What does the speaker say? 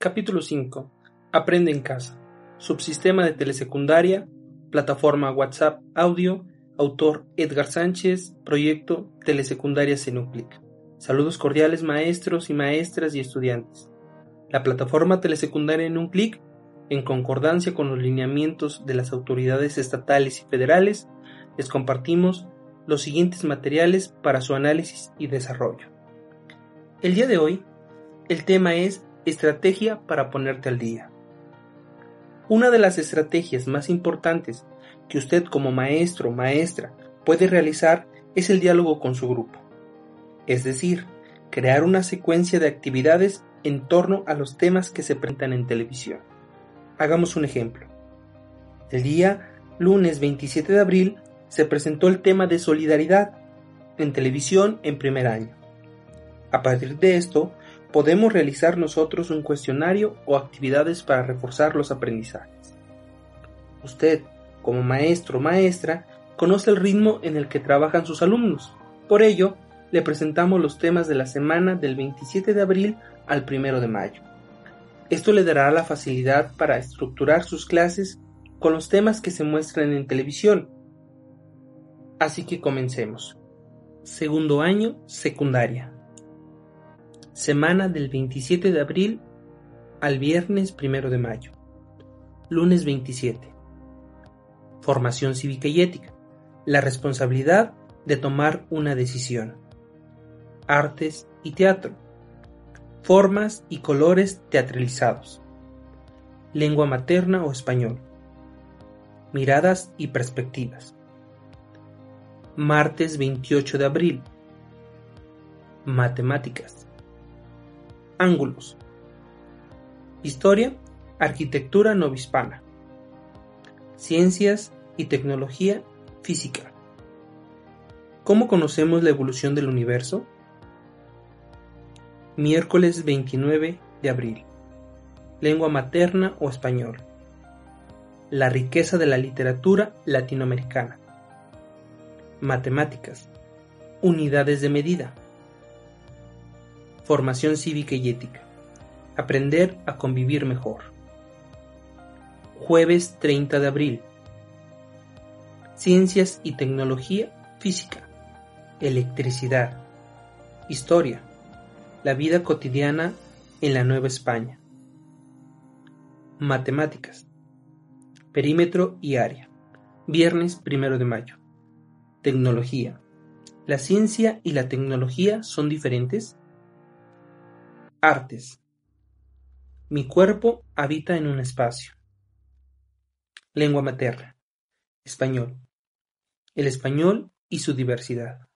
Capítulo 5. Aprende en casa. Subsistema de telesecundaria, plataforma WhatsApp audio, autor Edgar Sánchez, proyecto Telesecundaria Senuclic. Saludos cordiales maestros y maestras y estudiantes. La plataforma telesecundaria en un clic, en concordancia con los lineamientos de las autoridades estatales y federales, les compartimos los siguientes materiales para su análisis y desarrollo. El día de hoy, el tema es Estrategia para ponerte al día. Una de las estrategias más importantes que usted como maestro o maestra puede realizar es el diálogo con su grupo. Es decir, crear una secuencia de actividades en torno a los temas que se presentan en televisión. Hagamos un ejemplo. El día lunes 27 de abril se presentó el tema de solidaridad en televisión en primer año. A partir de esto, podemos realizar nosotros un cuestionario o actividades para reforzar los aprendizajes. Usted, como maestro o maestra, conoce el ritmo en el que trabajan sus alumnos. Por ello, le presentamos los temas de la semana del 27 de abril al 1 de mayo. Esto le dará la facilidad para estructurar sus clases con los temas que se muestran en televisión. Así que comencemos. Segundo año, secundaria semana del 27 de abril al viernes 1 de mayo. Lunes 27. Formación cívica y ética. La responsabilidad de tomar una decisión. Artes y teatro. Formas y colores teatralizados. Lengua materna o español. Miradas y perspectivas. Martes 28 de abril. Matemáticas Ángulos. Historia, arquitectura novohispana. Ciencias y tecnología física. ¿Cómo conocemos la evolución del universo? Miércoles 29 de abril. Lengua materna o español. La riqueza de la literatura latinoamericana. Matemáticas. Unidades de medida. Formación cívica y ética. Aprender a convivir mejor. Jueves 30 de abril. Ciencias y tecnología física. Electricidad. Historia. La vida cotidiana en la Nueva España. Matemáticas. Perímetro y área. Viernes 1 de mayo. Tecnología. ¿La ciencia y la tecnología son diferentes? Artes. Mi cuerpo habita en un espacio. Lengua materna. Español. El español y su diversidad.